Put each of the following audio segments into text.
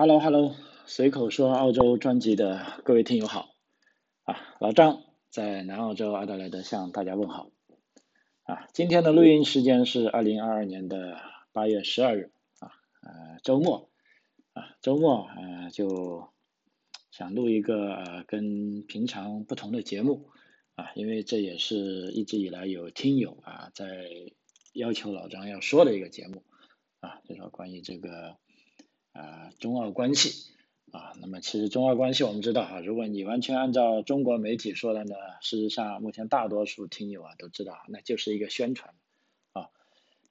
Hello Hello，随口说澳洲专辑的各位听友好，啊，老张在南澳洲阿德莱德向大家问好，啊，今天的录音时间是二零二二年的八月十二日，啊，呃，周末，啊，周末，呃，就想录一个呃跟平常不同的节目，啊，因为这也是一直以来有听友啊在要求老张要说的一个节目，啊，就说关于这个。啊，中澳关系啊，那么其实中澳关系我们知道哈，如果你完全按照中国媒体说的呢，事实上目前大多数听友啊都知道，那就是一个宣传啊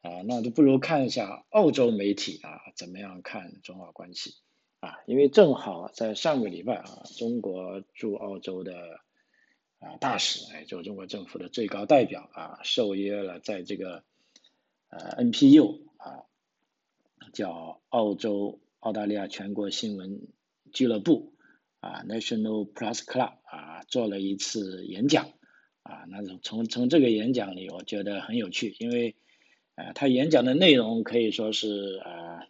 啊，那就不如看一下澳洲媒体啊怎么样看中澳关系啊，因为正好在上个礼拜啊，中国驻澳洲的啊大使，哎，就中国政府的最高代表啊，受约了在这个呃 NPU 啊，叫澳洲。澳大利亚全国新闻俱乐部啊，National Plus Club 啊，做了一次演讲啊。那从从这个演讲里，我觉得很有趣，因为啊，他演讲的内容可以说是啊，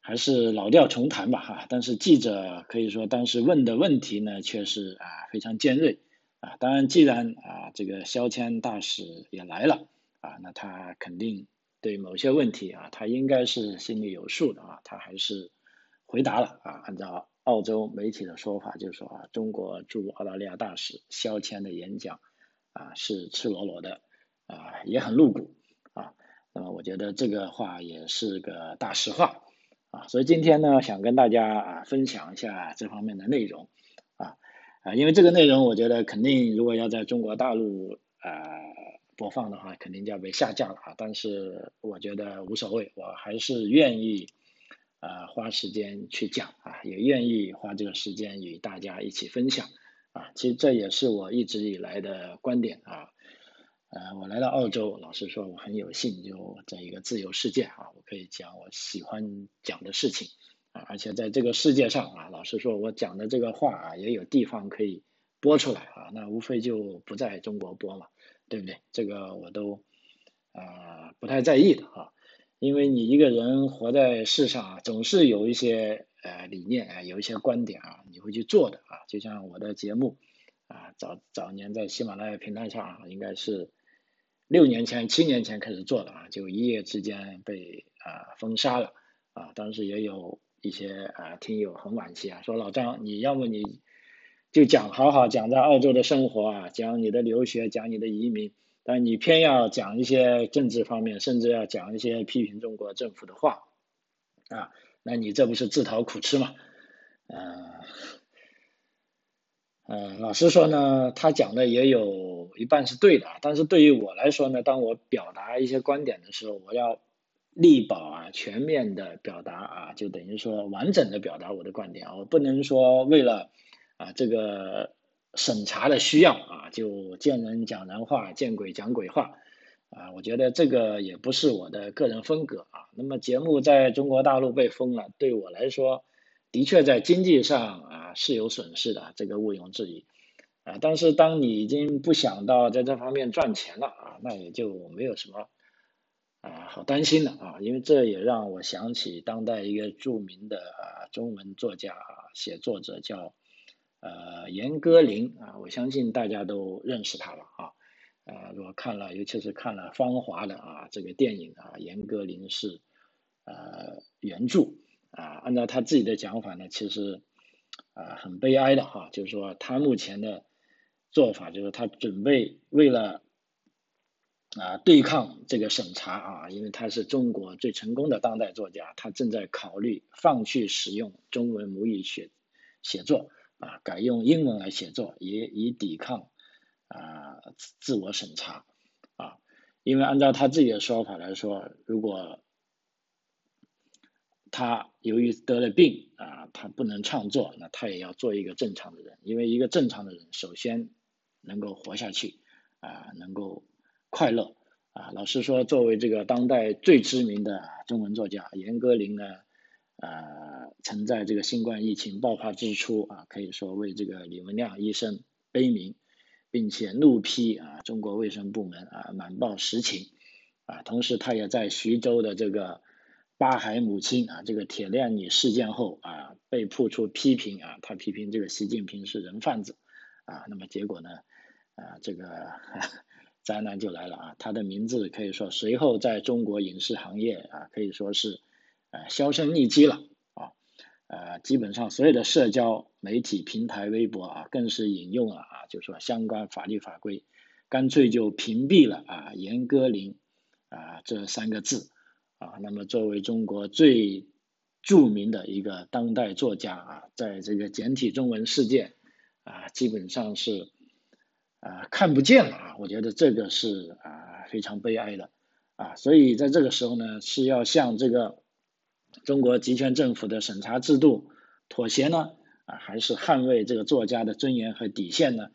还是老调重弹吧哈。但是记者可以说当时问的问题呢，却是啊非常尖锐啊。当然，既然啊这个肖谦大使也来了啊，那他肯定。对某些问题啊，他应该是心里有数的啊，他还是回答了啊。按照澳洲媒体的说法，就是说啊，中国驻澳大利亚大使肖谦的演讲啊是赤裸裸的啊，也很露骨啊。那么我觉得这个话也是个大实话啊。所以今天呢，想跟大家啊分享一下这方面的内容啊啊，因为这个内容我觉得肯定如果要在中国大陆啊。播放的话肯定就要被下架了啊！但是我觉得无所谓，我还是愿意啊花时间去讲啊，也愿意花这个时间与大家一起分享啊。其实这也是我一直以来的观点啊。呃，我来到澳洲，老实说我很有幸就在一个自由世界啊，我可以讲我喜欢讲的事情啊，而且在这个世界上啊，老实说我讲的这个话啊也有地方可以播出来啊，那无非就不在中国播嘛。对不对？这个我都啊不太在意的啊，因为你一个人活在世上啊，总是有一些呃理念啊，有一些观点啊，你会去做的啊。就像我的节目啊，早早年在喜马拉雅平台上啊，应该是六年前、七年前开始做的啊，就一夜之间被啊封杀了啊。当时也有一些啊听友很惋惜啊，说老张，你要么你。就讲好好讲在澳洲的生活啊，讲你的留学，讲你的移民，但你偏要讲一些政治方面，甚至要讲一些批评中国政府的话，啊，那你这不是自讨苦吃吗？嗯，嗯，老实说呢，他讲的也有一半是对的，但是对于我来说呢，当我表达一些观点的时候，我要力保啊，全面的表达啊，就等于说完整的表达我的观点，我不能说为了。啊，这个审查的需要啊，就见人讲人话，见鬼讲鬼话啊，我觉得这个也不是我的个人风格啊。那么节目在中国大陆被封了，对我来说，的确在经济上啊是有损失的，这个毋庸置疑啊。但是当你已经不想到在这方面赚钱了啊，那也就没有什么啊好担心的啊，因为这也让我想起当代一个著名的啊中文作家写作者叫。呃，严歌苓啊，我相信大家都认识他了啊。呃，如果看了，尤其是看了《芳华》的啊这个电影啊，严歌苓是呃原著啊。按照他自己的讲法呢，其实啊很悲哀的哈，就是说他目前的做法，就是他准备为了啊对抗这个审查啊，因为他是中国最成功的当代作家，他正在考虑放弃使用中文母语写写作。啊，改用英文来写作，也以抵抗啊自我审查啊，因为按照他自己的说法来说，如果他由于得了病啊，他不能创作，那他也要做一个正常的人，因为一个正常的人首先能够活下去啊，能够快乐啊。老实说，作为这个当代最知名的中文作家严歌苓呢。呃，曾在这个新冠疫情爆发之初啊，可以说为这个李文亮医生悲鸣，并且怒批啊中国卫生部门啊瞒报实情啊。同时，他也在徐州的这个八海母亲啊这个铁链女事件后啊被曝出批评啊，他批评这个习近平是人贩子啊，那么结果呢啊这个 灾难就来了啊，他的名字可以说随后在中国影视行业啊可以说是呃销声匿迹了啊呃基本上所有的社交媒体平台微博啊更是引用了啊就说相关法律法规。干脆就屏蔽了啊，严歌苓啊这三个字啊。那么作为中国最著名的一个当代作家啊，在这个简体中文世界啊，基本上是啊看不见了啊。我觉得这个是啊非常悲哀的啊。所以在这个时候呢，是要向这个中国集权政府的审查制度妥协呢啊，还是捍卫这个作家的尊严和底线呢？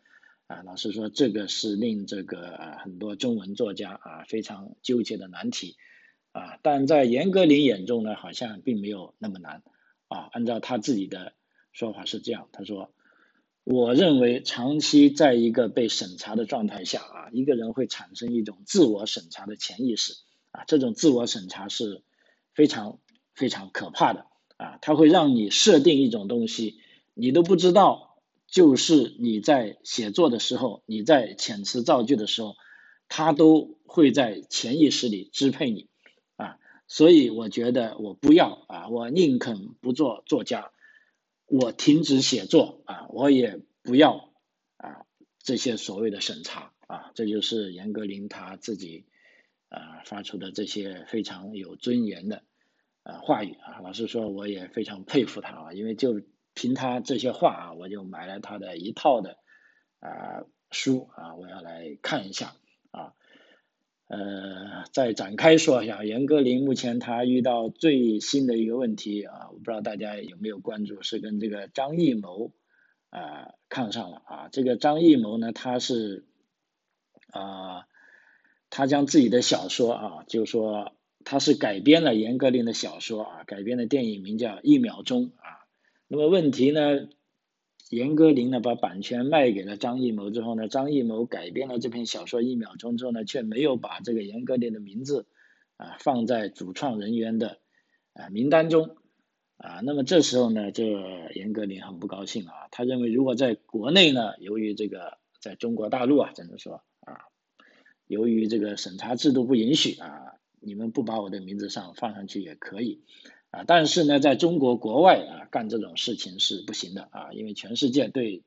啊，老实说，这个是令这个很多中文作家啊非常纠结的难题啊。但在严歌苓眼中呢，好像并没有那么难啊。按照他自己的说法是这样，他说：“我认为长期在一个被审查的状态下啊，一个人会产生一种自我审查的潜意识啊。这种自我审查是非常非常可怕的啊，它会让你设定一种东西，你都不知道。”就是你在写作的时候，你在遣词造句的时候，他都会在潜意识里支配你啊，所以我觉得我不要啊，我宁肯不做作家，我停止写作啊，我也不要啊这些所谓的审查啊，这就是严歌苓他自己啊发出的这些非常有尊严的啊话语啊，老实说我也非常佩服他啊，因为就。凭他这些话啊，我就买了他的一套的啊书啊，我要来看一下啊。呃，再展开说一下，严歌苓目前他遇到最新的一个问题啊，我不知道大家有没有关注，是跟这个张艺谋啊看上了啊。这个张艺谋呢，他是啊，他将自己的小说啊，就说他是改编了严歌苓的小说啊，改编的电影名叫《一秒钟》啊。那么问题呢？严歌苓呢把版权卖给了张艺谋之后呢，张艺谋改编了这篇小说一秒钟之后呢，却没有把这个严歌苓的名字啊放在主创人员的啊名单中啊。那么这时候呢，这严歌苓很不高兴啊，他认为如果在国内呢，由于这个在中国大陆啊，只能说啊，由于这个审查制度不允许啊，你们不把我的名字上放上去也可以。啊，但是呢，在中国国外啊，干这种事情是不行的啊，因为全世界对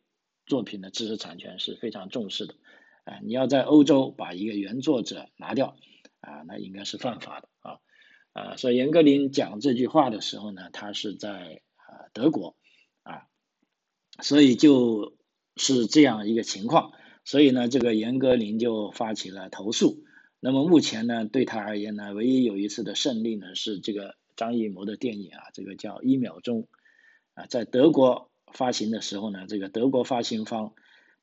作品的知识产权是非常重视的啊。你要在欧洲把一个原作者拿掉啊，那应该是犯法的啊啊。所以严歌苓讲这句话的时候呢，他是在啊德国啊，所以就是这样一个情况。所以呢，这个严歌苓就发起了投诉。那么目前呢，对他而言呢，唯一有一次的胜利呢，是这个。张艺谋的电影啊，这个叫《一秒钟》啊，在德国发行的时候呢，这个德国发行方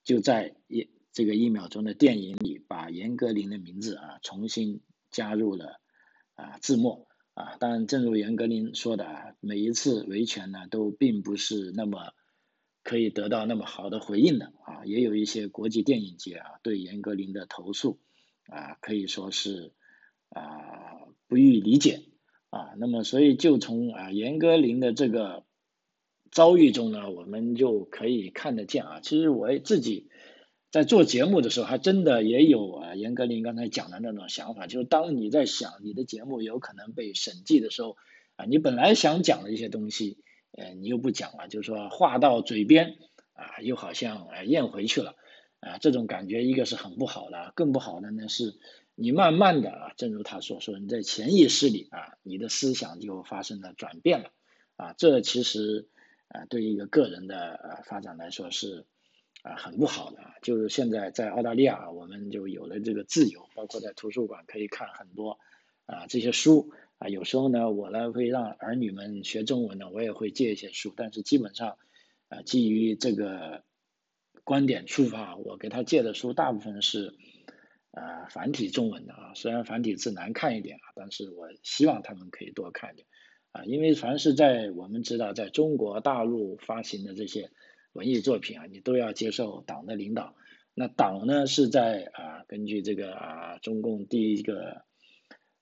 就在一这个一秒钟的电影里，把严歌苓的名字啊重新加入了啊字幕啊。当然，正如严歌苓说的啊，每一次维权呢，都并不是那么可以得到那么好的回应的啊。也有一些国际电影节啊，对严歌苓的投诉啊，可以说是啊不予理解。啊，那么所以就从啊严歌苓的这个遭遇中呢，我们就可以看得见啊，其实我自己在做节目的时候，还真的也有啊严歌苓刚才讲的那种想法，就是当你在想你的节目有可能被审计的时候，啊，你本来想讲的一些东西，呃，你又不讲了，就是说话到嘴边啊，又好像呃咽回去了，啊，这种感觉一个是很不好的，更不好的呢是。你慢慢的啊，正如他所说，你在潜意识里啊，你的思想就发生了转变了，啊，这其实啊，对于一个个人的呃发展来说是啊很不好的。就是现在在澳大利亚，我们就有了这个自由，包括在图书馆可以看很多啊这些书啊。有时候呢，我呢会让儿女们学中文呢，我也会借一些书，但是基本上啊，基于这个观点出发，我给他借的书大部分是。啊，繁体中文的啊，虽然繁体字难看一点啊，但是我希望他们可以多看点啊，因为凡是在我们知道在中国大陆发行的这些文艺作品啊，你都要接受党的领导。那党呢是在啊，根据这个啊，中共第一个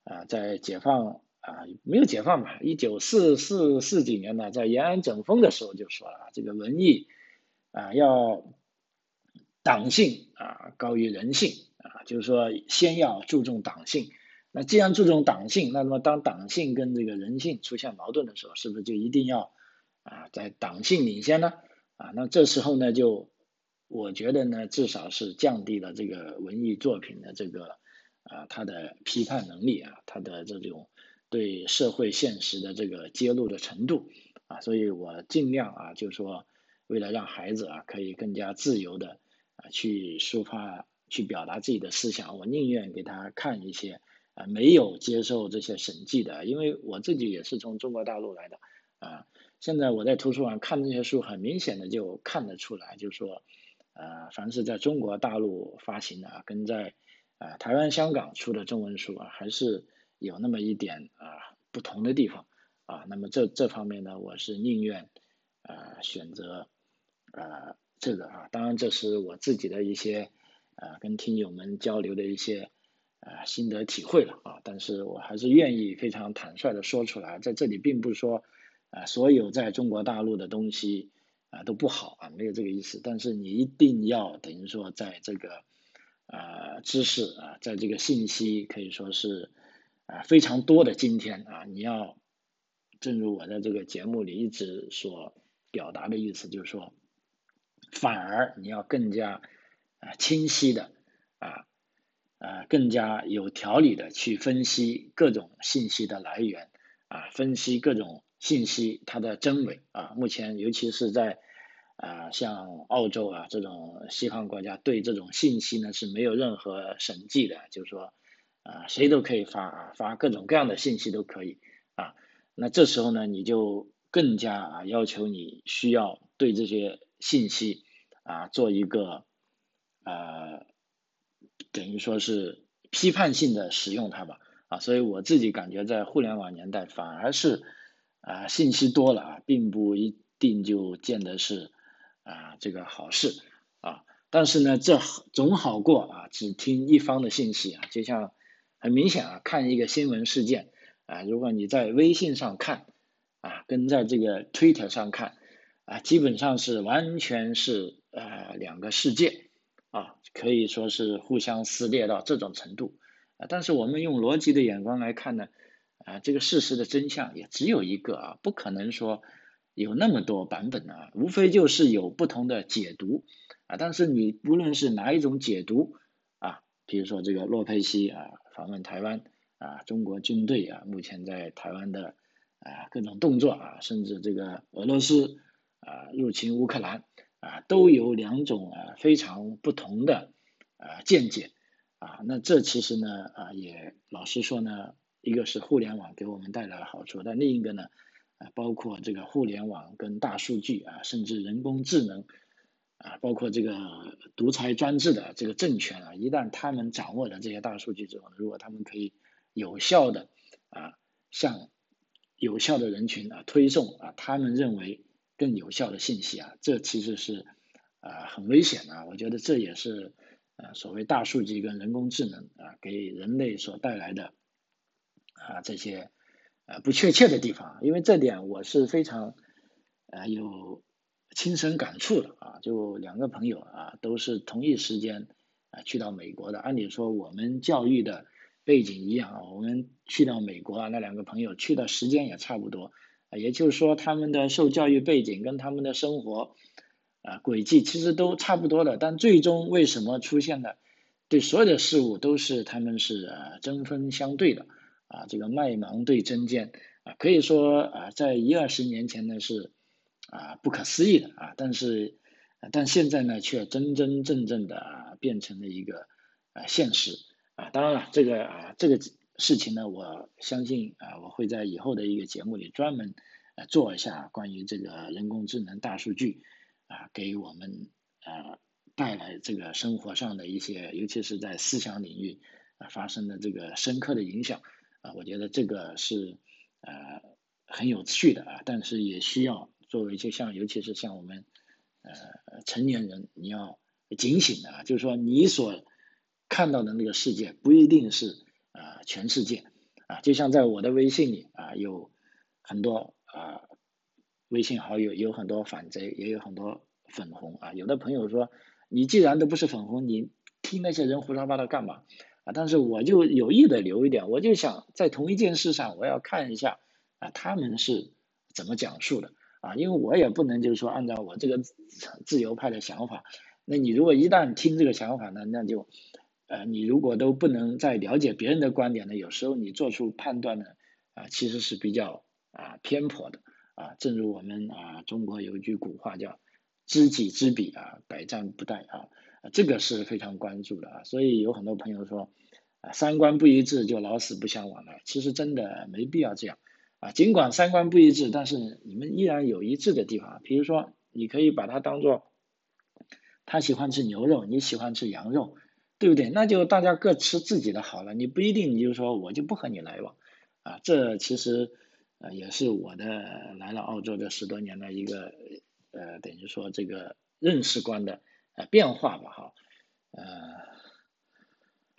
啊，在解放啊，没有解放吧，一九四四四几年呢，在延安整风的时候就说了，这个文艺啊要党性啊高于人性啊，就是说先要注重党性。那既然注重党性，那么当党性跟这个人性出现矛盾的时候，是不是就一定要啊在党性领先呢？啊，那这时候呢，就我觉得呢，至少是降低了这个文艺作品的这个啊它的批判能力啊，它的这种对社会现实的这个揭露的程度啊，所以我尽量啊，就是说为了让孩子啊可以更加自由的啊去抒发、去表达自己的思想，我宁愿给他看一些。啊，没有接受这些审计的，因为我自己也是从中国大陆来的，啊，现在我在图书馆看这些书，很明显的就看得出来，就是说，呃，凡是在中国大陆发行的，跟在啊台湾、香港出的中文书啊，还是有那么一点啊不同的地方，啊，那么这这方面呢，我是宁愿啊选择啊这个啊，当然这是我自己的一些啊跟听友们交流的一些。啊，心得体会了啊，但是我还是愿意非常坦率的说出来，在这里并不是说啊，所有在中国大陆的东西啊都不好啊，没有这个意思。但是你一定要等于说，在这个啊知识啊，在这个信息可以说是啊非常多的今天啊，你要正如我在这个节目里一直所表达的意思，就是说，反而你要更加啊清晰的啊。啊，更加有条理的去分析各种信息的来源，啊，分析各种信息它的真伪，啊，目前尤其是在啊像澳洲啊这种西方国家，对这种信息呢是没有任何审计的，就是说啊谁都可以发啊发各种各样的信息都可以啊，那这时候呢你就更加啊要求你需要对这些信息啊做一个呃。等于说是批判性的使用它吧，啊，所以我自己感觉在互联网年代反而是啊信息多了啊，并不一定就见得是啊这个好事啊，但是呢这总好过啊只听一方的信息啊，就像很明显啊看一个新闻事件啊，如果你在微信上看啊，跟在这个 Twitter 上看啊，基本上是完全是呃两个世界。啊，可以说是互相撕裂到这种程度啊！但是我们用逻辑的眼光来看呢，啊，这个事实的真相也只有一个啊，不可能说有那么多版本啊，无非就是有不同的解读啊。但是你不论是哪一种解读啊，比如说这个洛佩西啊访问台湾啊，中国军队啊目前在台湾的啊各种动作啊，甚至这个俄罗斯啊入侵乌克兰。啊，都有两种啊非常不同的啊见解啊，那这其实呢啊也老实说呢，一个是互联网给我们带来了好处，但另一个呢啊包括这个互联网跟大数据啊，甚至人工智能啊，包括这个独裁专制的这个政权啊，一旦他们掌握了这些大数据之后呢，如果他们可以有效的啊向有效的人群啊推送啊他们认为。更有效的信息啊，这其实是啊很危险的。我觉得这也是啊所谓大数据跟人工智能啊给人类所带来的啊这些啊不确切的地方。因为这点我是非常啊有亲身感触的啊。就两个朋友啊都是同一时间啊去到美国的。按理说我们教育的背景一样啊，我们去到美国啊，那两个朋友去的时间也差不多。也就是说，他们的受教育背景跟他们的生活啊轨迹其实都差不多的，但最终为什么出现的对所有的事物都是他们是啊针锋相对的啊这个麦芒对针尖啊可以说啊在一二十年前呢是啊不可思议的啊，但是但现在呢却真真正正的啊变成了一个啊现实啊，当然了这个啊这个。事情呢，我相信啊，我会在以后的一个节目里专门呃做一下关于这个人工智能、大数据啊，给我们呃带来这个生活上的一些，尤其是在思想领域啊发生的这个深刻的影响啊，我觉得这个是呃很有趣的啊，但是也需要作为就像尤其是像我们呃成年人，你要警醒的啊，就是说你所看到的那个世界不一定是。全世界啊，就像在我的微信里啊，有很多啊微信好友，有很多反贼，也有很多粉红啊。有的朋友说，你既然都不是粉红，你听那些人胡说八道干嘛？啊，但是我就有意的留一点，我就想在同一件事上，我要看一下啊他们是怎么讲述的啊，因为我也不能就是说按照我这个自由派的想法，那你如果一旦听这个想法呢，那就。呃，你如果都不能再了解别人的观点呢，有时候你做出判断呢，啊，其实是比较啊偏颇的啊。正如我们啊中国有一句古话叫“知己知彼啊，百战不殆”啊，这个是非常关注的啊。所以有很多朋友说啊，三观不一致就老死不相往来，其实真的没必要这样啊。尽管三观不一致，但是你们依然有一致的地方，比如说你可以把它当做他喜欢吃牛肉，你喜欢吃羊肉。对不对？那就大家各吃自己的好了，你不一定，你就说我就不和你来往，啊，这其实呃也是我的来了澳洲这十多年的一个呃等于说这个认识观的呃变化吧，哈，呃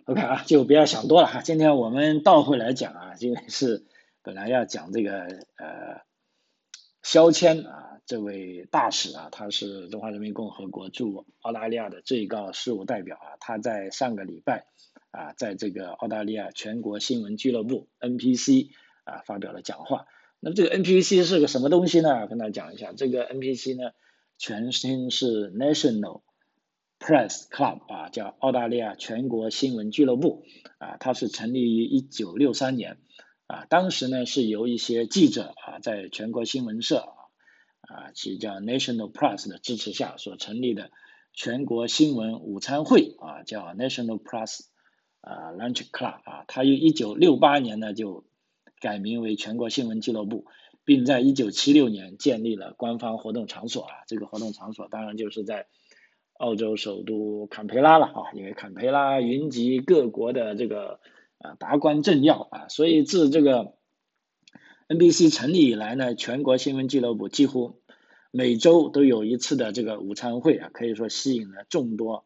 ，OK 啊，就不要想多了哈，今天我们倒回来讲啊，因为是本来要讲这个呃肖谦啊。这位大使啊，他是中华人民共和国驻澳大利亚的最高事务代表啊。他在上个礼拜啊，在这个澳大利亚全国新闻俱乐部 NPC 啊发表了讲话。那么这个 NPC 是个什么东西呢？跟大家讲一下，这个 NPC 呢，全称是 National Press Club 啊，叫澳大利亚全国新闻俱乐部啊。它是成立于一九六三年啊，当时呢是由一些记者啊，在全国新闻社。啊，其叫 National Press 的支持下所成立的全国新闻午餐会啊，叫 National Press 啊 Lunch Club 啊，它于一九六八年呢就改名为全国新闻俱乐部，并在一九七六年建立了官方活动场所啊，这个活动场所当然就是在澳洲首都坎培拉了啊，因为坎培拉云集各国的这个啊达官政要啊，所以自这个。NBC 成立以来呢，全国新闻俱乐部几乎每周都有一次的这个午餐会啊，可以说吸引了众多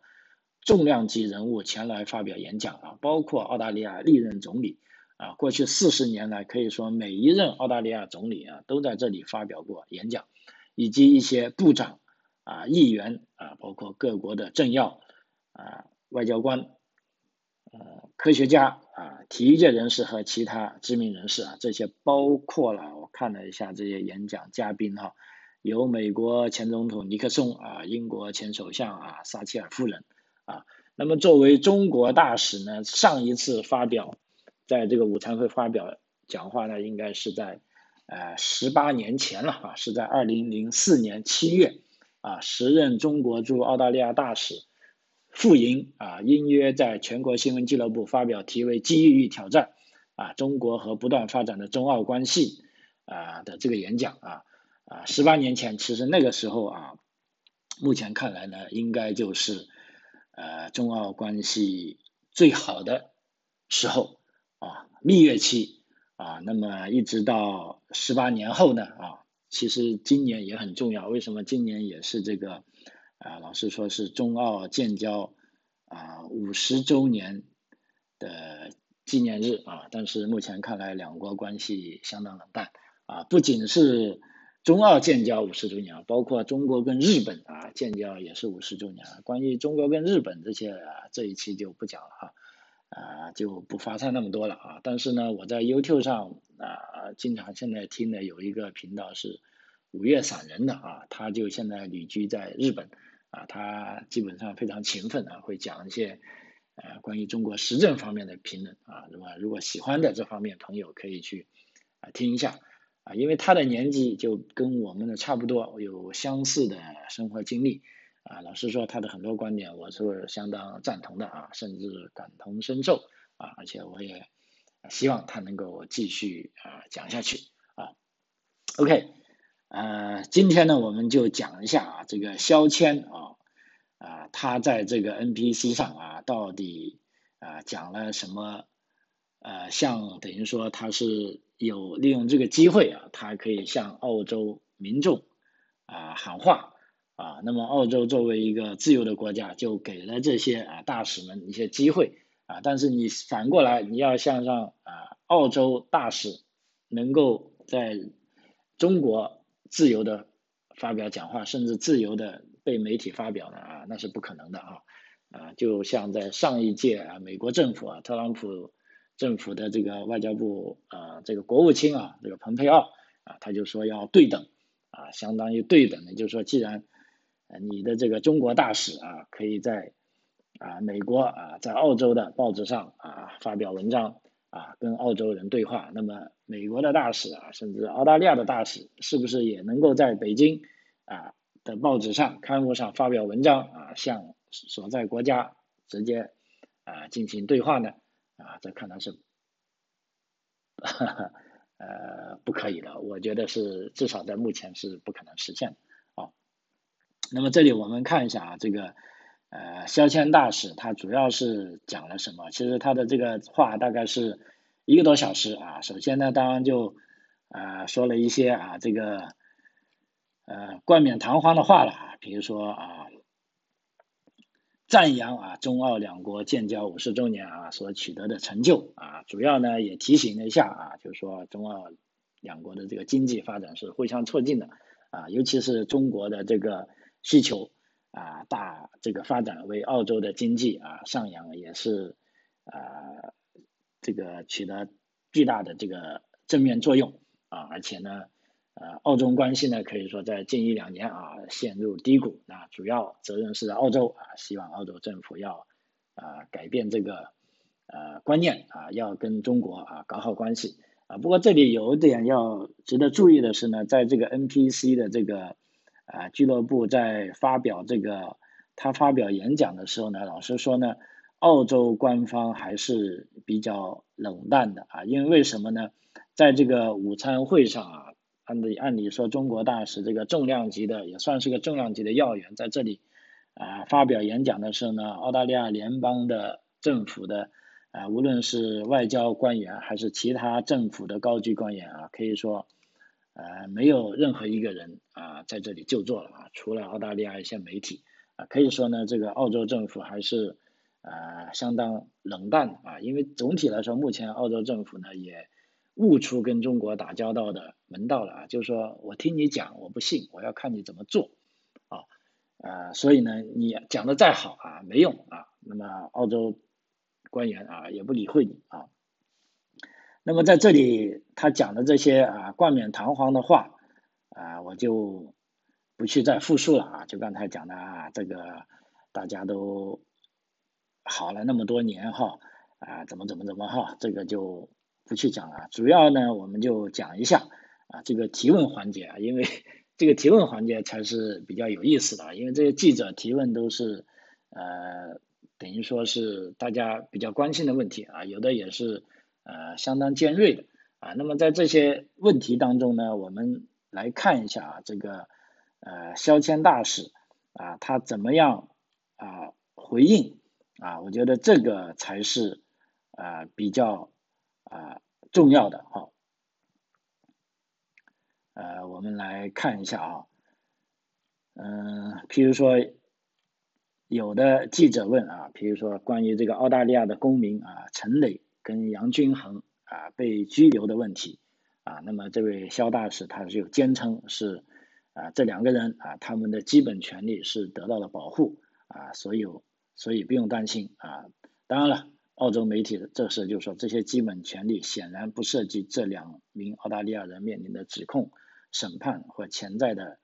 重量级人物前来发表演讲啊，包括澳大利亚历任总理啊，过去四十年来可以说每一任澳大利亚总理啊都在这里发表过演讲，以及一些部长啊、议员啊，包括各国的政要啊、外交官。呃，科学家啊，体育界人士和其他知名人士啊，这些包括了我看了一下这些演讲嘉宾哈，有美国前总统尼克松啊，英国前首相啊，撒切尔夫人啊。那么作为中国大使呢，上一次发表在这个午餐会发表讲话呢，应该是在呃十八年前了啊，是在二零零四年七月啊，时任中国驻澳大利亚大使。傅莹啊，应约在全国新闻俱乐部发表题为《机遇与挑战》啊，中国和不断发展的中澳关系啊的这个演讲啊啊，十八年前，其实那个时候啊，目前看来呢，应该就是呃中澳关系最好的时候啊，蜜月期啊，那么一直到十八年后呢啊，其实今年也很重要，为什么今年也是这个？啊，老师说是中澳建交啊五十周年的纪念日啊，但是目前看来两国关系相当冷淡啊，不仅是中澳建交五十周年，包括中国跟日本啊建交也是五十周年。关于中国跟日本这些啊，这一期就不讲了哈，啊就不发散那么多了啊。但是呢，我在 YouTube 上啊，经常现在听的有一个频道是五月散人的啊，他就现在旅居在日本。啊，他基本上非常勤奋啊，会讲一些呃关于中国时政方面的评论啊。那么如果喜欢的这方面朋友可以去啊听一下啊，因为他的年纪就跟我们的差不多，有相似的生活经历啊。老实说，他的很多观点我是相当赞同的啊，甚至感同身受啊。而且我也希望他能够继续啊讲下去啊。OK。呃，今天呢，我们就讲一下啊，这个肖谦啊，啊，他在这个 NPC 上啊，到底啊讲了什么？呃，像等于说他是有利用这个机会啊，他可以向澳洲民众啊喊话啊。那么，澳洲作为一个自由的国家，就给了这些啊大使们一些机会啊。但是你反过来，你要向上啊澳洲大使能够在中国自由的发表讲话，甚至自由的被媒体发表呢啊，那是不可能的啊啊，就像在上一届啊美国政府啊特朗普政府的这个外交部啊这个国务卿啊这个蓬佩奥啊他就说要对等啊，相当于对等的，就是说既然你的这个中国大使啊可以在啊美国啊在澳洲的报纸上啊发表文章。啊，跟澳洲人对话，那么美国的大使啊，甚至澳大利亚的大使，是不是也能够在北京啊的报纸上、刊物上发表文章啊，向所在国家直接啊进行对话呢？啊，这可能是呃不可以的，我觉得是至少在目前是不可能实现的啊。那么这里我们看一下啊，这个。呃，肖谦大使他主要是讲了什么？其实他的这个话大概是一个多小时啊。首先呢，当然就啊说了一些啊这个呃冠冕堂皇的话了啊，比如说啊赞扬啊中澳两国建交五十周年啊所取得的成就啊，主要呢也提醒了一下啊，就是说中澳两国的这个经济发展是互相促进的啊，尤其是中国的这个需求。啊，大这个发展为澳洲的经济啊上扬也是啊这个取得巨大的这个正面作用啊，而且呢，呃，澳中关系呢可以说在近一两年啊陷入低谷啊，主要责任是在澳洲啊，希望澳洲政府要啊改变这个呃观念啊，要跟中国啊搞好关系啊。不过这里有一点要值得注意的是呢，在这个 NPC 的这个。啊，俱乐部在发表这个他发表演讲的时候呢，老实说呢，澳洲官方还是比较冷淡的啊，因为为什么呢？在这个午餐会上啊，按理按理说中国大使这个重量级的也算是个重量级的要员，在这里啊发表演讲的时候呢，澳大利亚联邦的政府的啊，无论是外交官员还是其他政府的高级官员啊，可以说。呃，没有任何一个人啊在这里就坐了啊，除了澳大利亚一些媒体啊，可以说呢，这个澳洲政府还是呃相当冷淡啊，因为总体来说，目前澳洲政府呢也悟出跟中国打交道的门道了啊，就是说我听你讲，我不信，我要看你怎么做啊，呃，所以呢，你讲的再好啊，没用啊，那么澳洲官员啊也不理会你啊。那么在这里，他讲的这些啊冠冕堂皇的话啊，我就不去再复述了啊。就刚才讲的啊，这个大家都好了那么多年哈啊，怎么怎么怎么哈，这个就不去讲了。主要呢，我们就讲一下啊这个提问环节啊，因为 这个提问环节才是比较有意思的，因为这些记者提问都是呃等于说是大家比较关心的问题啊，有的也是。呃，相当尖锐的啊。那么在这些问题当中呢，我们来看一下啊，这个呃，肖谦大使啊，他怎么样啊回应啊？我觉得这个才是啊比较啊重要的哈。呃，我们来看一下啊，嗯，譬如说有的记者问啊，譬如说关于这个澳大利亚的公民啊，陈磊。跟杨均衡啊被拘留的问题啊，那么这位肖大使他就坚称是啊这两个人啊他们的基本权利是得到了保护啊，所有所以不用担心啊。当然了，澳洲媒体这时就说这些基本权利显然不涉及这两名澳大利亚人面临的指控、审判或潜在的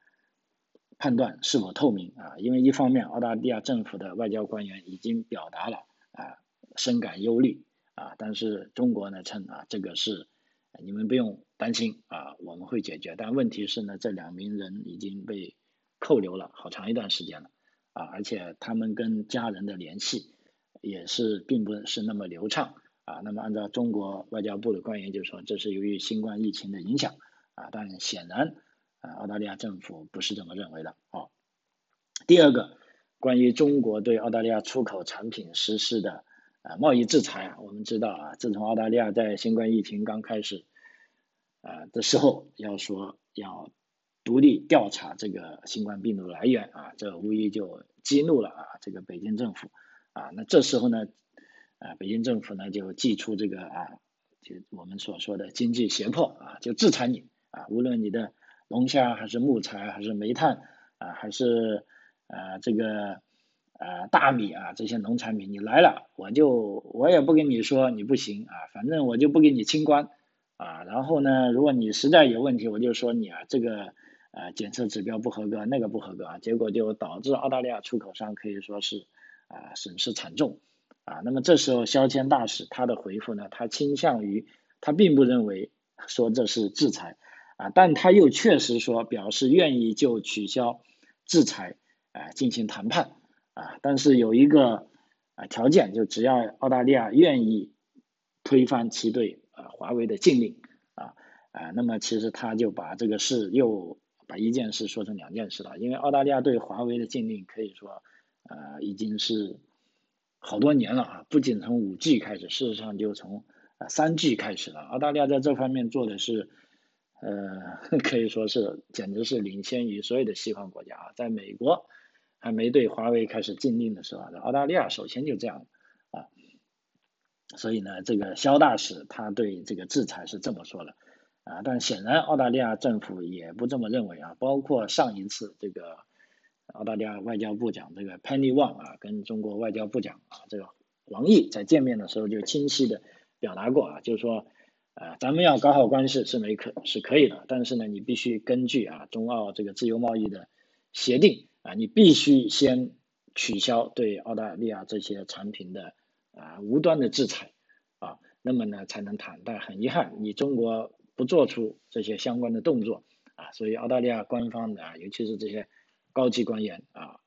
判断是否透明啊，因为一方面澳大利亚政府的外交官员已经表达了啊深感忧虑。啊，但是中国呢称啊，这个是你们不用担心啊，我们会解决。但问题是呢，这两名人已经被扣留了好长一段时间了啊，而且他们跟家人的联系也是并不是那么流畅啊。那么按照中国外交部的官员就说，这是由于新冠疫情的影响啊，但显然啊，澳大利亚政府不是这么认为的啊。第二个，关于中国对澳大利亚出口产品实施的。啊，贸易制裁啊，我们知道啊，自从澳大利亚在新冠疫情刚开始啊的时候，要说要独立调查这个新冠病毒来源啊，这无疑就激怒了啊这个北京政府啊。那这时候呢，啊北京政府呢就祭出这个啊就我们所说的经济胁迫啊，就制裁你啊，无论你的龙虾还是木材还是煤炭啊，还是啊这个啊大米啊这些农产品，你来了我就我也不跟你说你不行啊，反正我就不给你清关啊，然后呢，如果你实在有问题，我就说你啊这个啊检测指标不合格，那个不合格啊，结果就导致澳大利亚出口商可以说是啊损失惨重。啊，那么这时候肖谦大使他的回复呢，他倾向于他并不认为说这是制裁啊，但他又确实说表示愿意就取消制裁啊进行谈判啊，但是有一个啊条件，就只要澳大利亚愿意推翻其对啊华为的禁令啊啊，那么其实他就把这个事又把一件事说成两件事了，因为澳大利亚对华为的禁令可以说啊已经是。好多年了啊，不仅从五 G 开始，事实上就从啊三 G 开始了。澳大利亚在这方面做的是，呃，可以说是简直是领先于所有的西方国家啊。在美国还没对华为开始禁令的时候，澳大利亚首先就这样啊。所以呢，这个肖大使他对这个制裁是这么说的啊，但显然澳大利亚政府也不这么认为啊。包括上一次这个。澳大利亚外交部长这个 Penny Wong 啊，跟中国外交部长啊这个王毅在见面的时候就清晰的表达过啊，就是说，呃，咱们要搞好关系是没可是可以的，但是呢，你必须根据啊中澳这个自由贸易的协定啊，你必须先取消对澳大利亚这些产品的啊无端的制裁啊，那么呢才能谈。但很遗憾，你中国不做出这些相关的动作啊，所以澳大利亚官方的啊，尤其是这些。高级官员啊，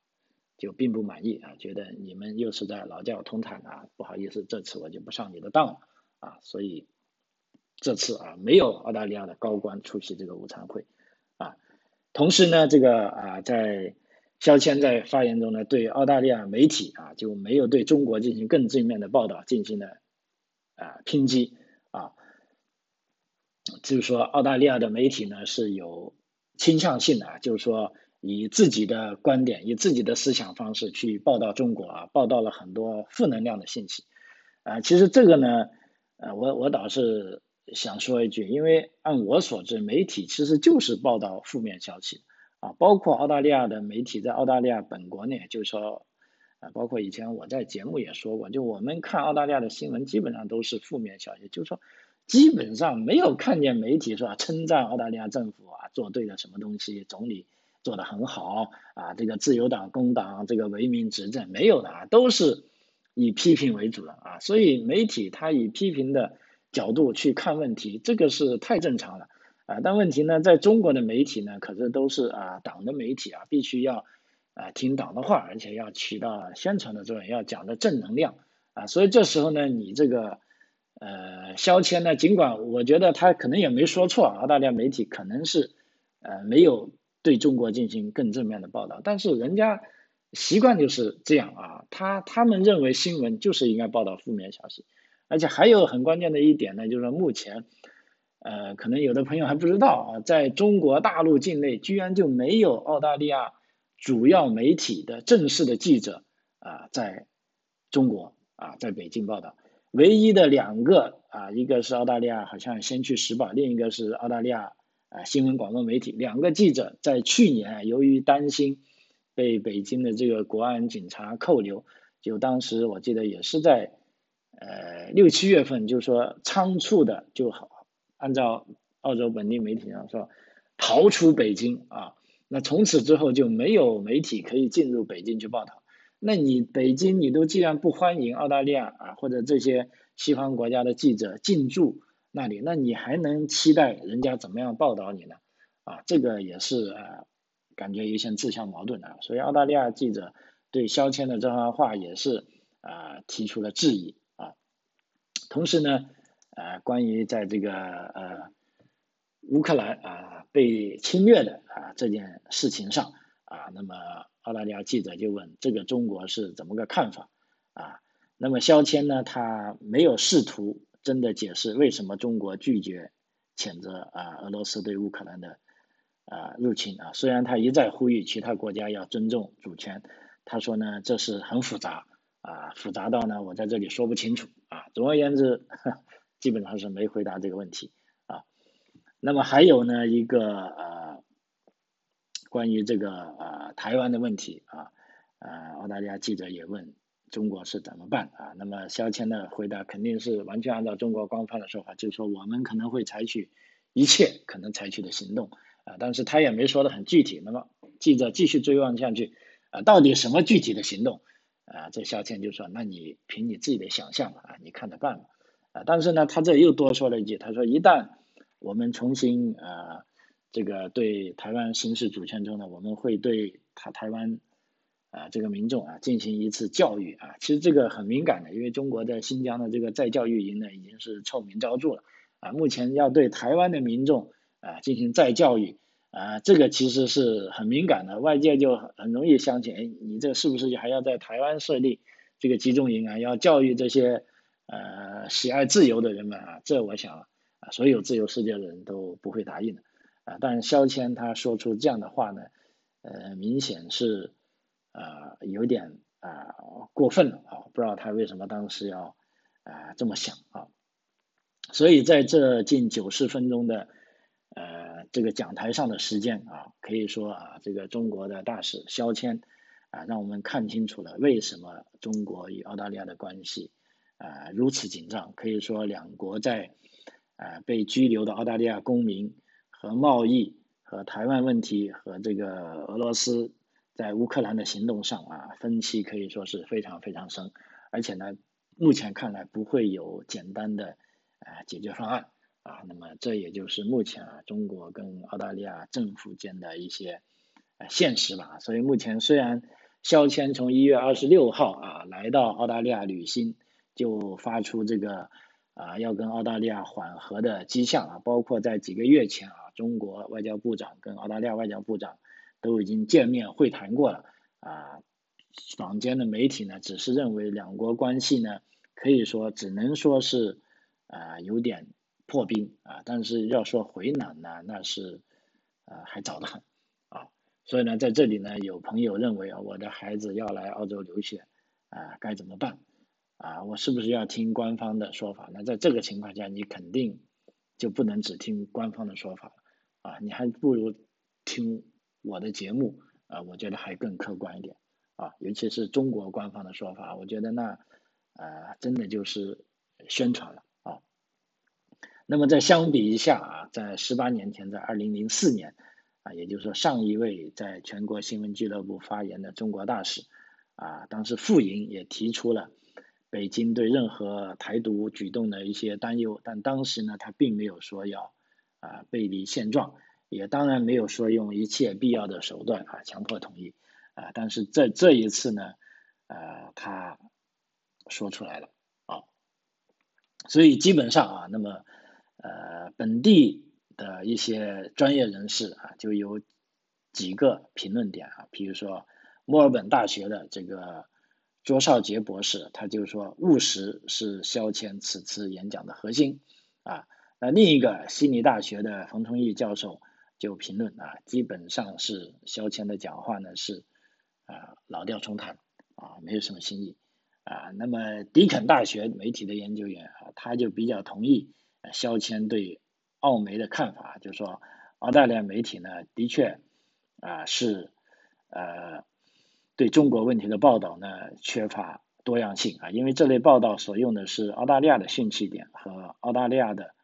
就并不满意啊，觉得你们又是在劳教通谈啊，不好意思，这次我就不上你的当了啊，所以这次啊，没有澳大利亚的高官出席这个午餐会啊。同时呢，这个啊，在肖谦在发言中呢，对澳大利亚媒体啊，就没有对中国进行更正面的报道进行了啊抨击啊，就是说澳大利亚的媒体呢是有倾向性的，就是说。以自己的观点，以自己的思想方式去报道中国啊，报道了很多负能量的信息，啊，其实这个呢，呃，我我倒是想说一句，因为按我所知，媒体其实就是报道负面消息，啊，包括澳大利亚的媒体在澳大利亚本国内，就是说，啊，包括以前我在节目也说过，就我们看澳大利亚的新闻，基本上都是负面消息，就是说，基本上没有看见媒体说称赞澳大利亚政府啊做对了什么东西，总理。做的很好啊，这个自由党、工党这个为民执政没有的啊，都是以批评为主的啊，所以媒体他以批评的角度去看问题，这个是太正常了啊。但问题呢，在中国的媒体呢，可是都是啊党的媒体啊，必须要啊听党的话，而且要起到宣传的作用，要讲的正能量啊。所以这时候呢，你这个呃肖谦呢，尽管我觉得他可能也没说错，澳大利亚媒体可能是呃没有。对中国进行更正面的报道，但是人家习惯就是这样啊，他他们认为新闻就是应该报道负面消息，而且还有很关键的一点呢，就是说目前，呃，可能有的朋友还不知道啊，在中国大陆境内居然就没有澳大利亚主要媒体的正式的记者啊，在中国啊，在北京报道，唯一的两个啊，一个是澳大利亚好像《先去时报》，另一个是澳大利亚。啊，新闻广播媒体两个记者在去年由于担心被北京的这个国安警察扣留，就当时我记得也是在呃六七月份，就说仓促的就好，按照澳洲本地媒体上说逃出北京啊，那从此之后就没有媒体可以进入北京去报道。那你北京你都既然不欢迎澳大利亚啊或者这些西方国家的记者进驻。那里，那你还能期待人家怎么样报道你呢？啊，这个也是啊，感觉有些自相矛盾的。所以澳大利亚记者对肖谦的这番话也是啊提出了质疑啊。同时呢，呃，关于在这个呃乌克兰啊被侵略的啊这件事情上啊，那么澳大利亚记者就问这个中国是怎么个看法啊？那么肖谦呢，他没有试图。真的解释为什么中国拒绝谴责啊俄罗斯对乌克兰的啊入侵啊？虽然他一再呼吁其他国家要尊重主权，他说呢这是很复杂啊，复杂到呢我在这里说不清楚啊。总而言之，基本上是没回答这个问题啊。那么还有呢一个呃关于这个呃台湾的问题啊，呃澳大利亚记者也问中国是怎么办啊？那么肖谦的回答肯定是完全按照中国官方的说法，就是说我们可能会采取一切可能采取的行动啊，但是他也没说的很具体。那么记者继续追问下去啊，到底什么具体的行动？啊，这肖谦就说：“那你凭你自己的想象吧啊，你看着办吧。”啊，但是呢，他这又多说了一句，他说：“一旦我们重新啊，这个对台湾行使主权之后呢，我们会对他台湾啊这个民众啊进行一次教育啊。其实这个很敏感的，因为中国在新疆的这个再教育营呢已经是臭名昭著了啊。目前要对台湾的民众啊进行再教育。”啊，这个其实是很敏感的，外界就很容易相信，哎，你这是不是还要在台湾设立这个集中营啊？要教育这些呃喜爱自由的人们啊？这我想啊，所有自由世界的人都不会答应的啊。但是肖谦他说出这样的话呢，呃，明显是啊有点啊过分了啊，不知道他为什么当时要啊这么想啊。所以在这近九十分钟的。呃，这个讲台上的时间啊，可以说啊，这个中国的大使肖谦啊，让我们看清楚了为什么中国与澳大利亚的关系啊如此紧张。可以说，两国在啊被拘留的澳大利亚公民和贸易和台湾问题和这个俄罗斯在乌克兰的行动上啊，分歧可以说是非常非常深，而且呢，目前看来不会有简单的啊解决方案。啊，那么这也就是目前啊中国跟澳大利亚政府间的一些现实吧。所以目前虽然肖谦从一月二十六号啊来到澳大利亚旅行，就发出这个啊要跟澳大利亚缓和的迹象啊，包括在几个月前啊，中国外交部长跟澳大利亚外交部长都已经见面会谈过了啊。坊间的媒体呢，只是认为两国关系呢，可以说只能说是啊有点。破冰啊，但是要说回暖呢，那是啊还早得很啊。所以呢，在这里呢，有朋友认为啊，我的孩子要来澳洲留学啊，该怎么办啊？我是不是要听官方的说法？那在这个情况下，你肯定就不能只听官方的说法了啊，你还不如听我的节目啊，我觉得还更客观一点啊。尤其是中国官方的说法，我觉得那呃真的就是宣传了啊。那么再相比一下啊，在十八年前，在二零零四年啊，也就是说上一位在全国新闻俱乐部发言的中国大使啊，当时傅莹也提出了北京对任何台独举动的一些担忧，但当时呢，他并没有说要啊背离现状，也当然没有说用一切必要的手段啊强迫统一啊，但是在这一次呢，呃，他说出来了啊，所以基本上啊，那么。呃，本地的一些专业人士啊，就有几个评论点啊，比如说墨尔本大学的这个卓少杰博士，他就说务实是肖谦此次演讲的核心啊。那另一个悉尼大学的冯崇义教授就评论啊，基本上是肖谦的讲话呢是啊老调重弹啊，没有什么新意啊。那么迪肯大学媒体的研究员啊，他就比较同意。肖谦对澳媒的看法，就说，澳大利亚媒体呢，的确啊是呃对中国问题的报道呢缺乏多样性啊，因为这类报道所用的是澳大利亚的兴趣点和澳大利亚的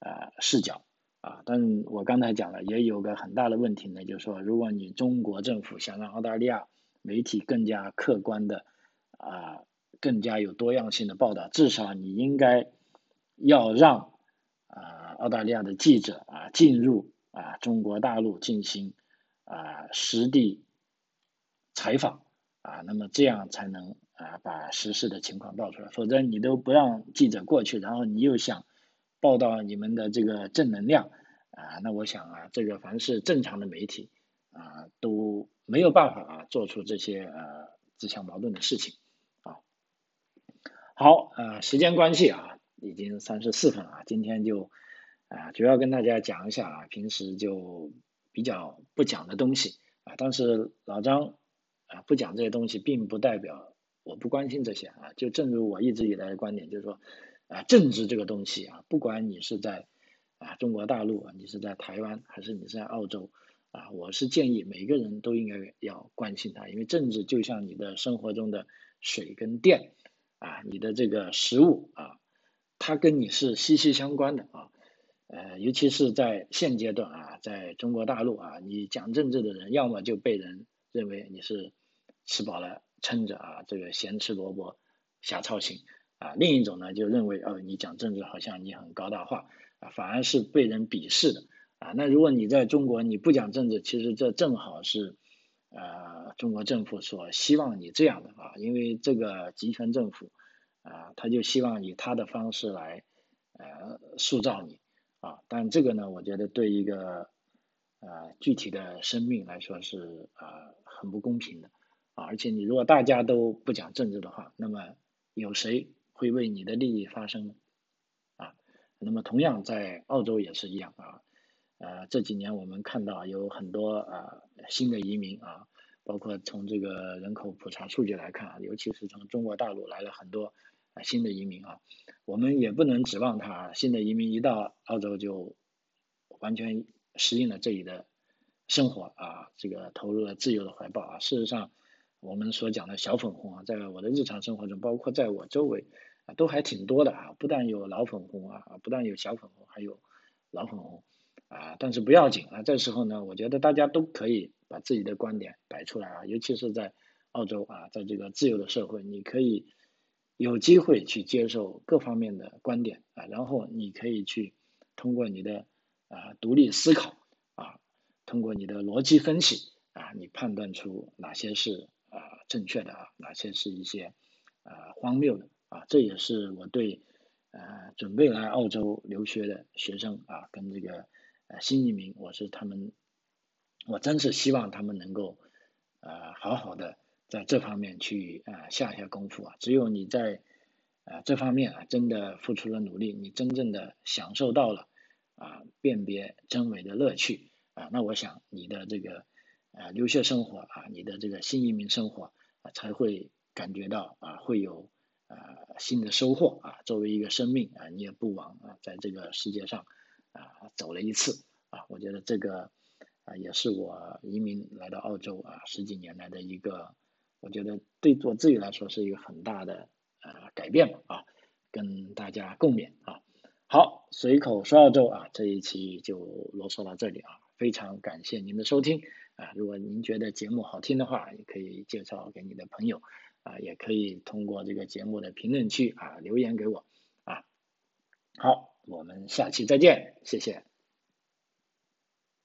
呃视角啊。但我刚才讲了，也有个很大的问题呢，就是说，如果你中国政府想让澳大利亚媒体更加客观的啊，更加有多样性的报道，至少你应该要让。啊，澳大利亚的记者啊，进入啊中国大陆进行啊实地采访啊，那么这样才能啊把实事的情况报出来，否则你都不让记者过去，然后你又想报道你们的这个正能量啊，那我想啊，这个凡是正常的媒体啊都没有办法啊做出这些呃自相矛盾的事情啊。好，呃，时间关系啊。已经三十四分了，今天就啊主要跟大家讲一下啊，平时就比较不讲的东西啊，但是老张啊不讲这些东西，并不代表我不关心这些啊，就正如我一直以来的观点，就是说啊政治这个东西啊，不管你是在啊中国大陆啊，你是在台湾，还是你是在澳洲啊，我是建议每个人都应该要关心它，因为政治就像你的生活中的水跟电啊，你的这个食物啊，它跟你是息息相关的啊。呃，尤其是在现阶段啊，在中国大陆啊，你讲政治的人，要么就被人认为你是吃饱了撑着啊，这个咸吃萝卜瞎操心啊；另一种呢，就认为哦，你讲政治好像你很高大化啊，反而是被人鄙视的啊。那如果你在中国你不讲政治，其实这正好是呃中国政府所希望你这样的啊，因为这个集权政府啊，他就希望以他的方式来呃塑造你。啊，但这个呢，我觉得对一个呃具体的生命来说是啊很不公平的啊，而且你如果大家都不讲政治的话，那么有谁会为你的利益发声呢？啊，那么同样在澳洲也是一样啊，呃这几年我们看到有很多啊新的移民啊，包括从这个人口普查数据来看啊，尤其是从中国大陆来了很多啊。新的移民啊，我们也不能指望他新的移民一到澳洲就完全适应了这里的生活啊，这个投入了自由的怀抱啊。事实上，我们所讲的小粉红啊，在我的日常生活中，包括在我周围啊，都还挺多的啊。不但有老粉红啊，不但有小粉红，还有老粉红啊。但是不要紧啊，这时候呢，我觉得大家都可以把自己的观点摆出来啊，尤其是在澳洲啊，在这个自由的社会，你可以。有机会去接受各方面的观点啊，然后你可以去通过你的啊独立思考啊，通过你的逻辑分析啊，你判断出哪些是正确的啊，哪些是一些啊荒谬的啊，这也是我对呃准备来澳洲留学的学生啊，跟这个呃新移民，我是他们，我真是希望他们能够呃好好的。在这方面去啊下下功夫啊，只有你在啊这方面啊真的付出了努力，你真正的享受到了啊辨别真伪的乐趣啊，那我想你的这个啊留学生活啊，你的这个新移民生活啊才会感觉到啊会有啊新的收获啊。作为一个生命啊，你也不枉啊在这个世界上啊走了一次啊，我觉得这个啊也是我移民来到澳洲啊十几年来的一个。我觉得对我自己来说是一个很大的呃改变吧啊，跟大家共勉啊。好，随口说澳洲啊，这一期就啰嗦到这里啊，非常感谢您的收听啊。如果您觉得节目好听的话，也可以介绍给你的朋友啊，也可以通过这个节目的评论区啊留言给我啊。好，我们下期再见，谢谢。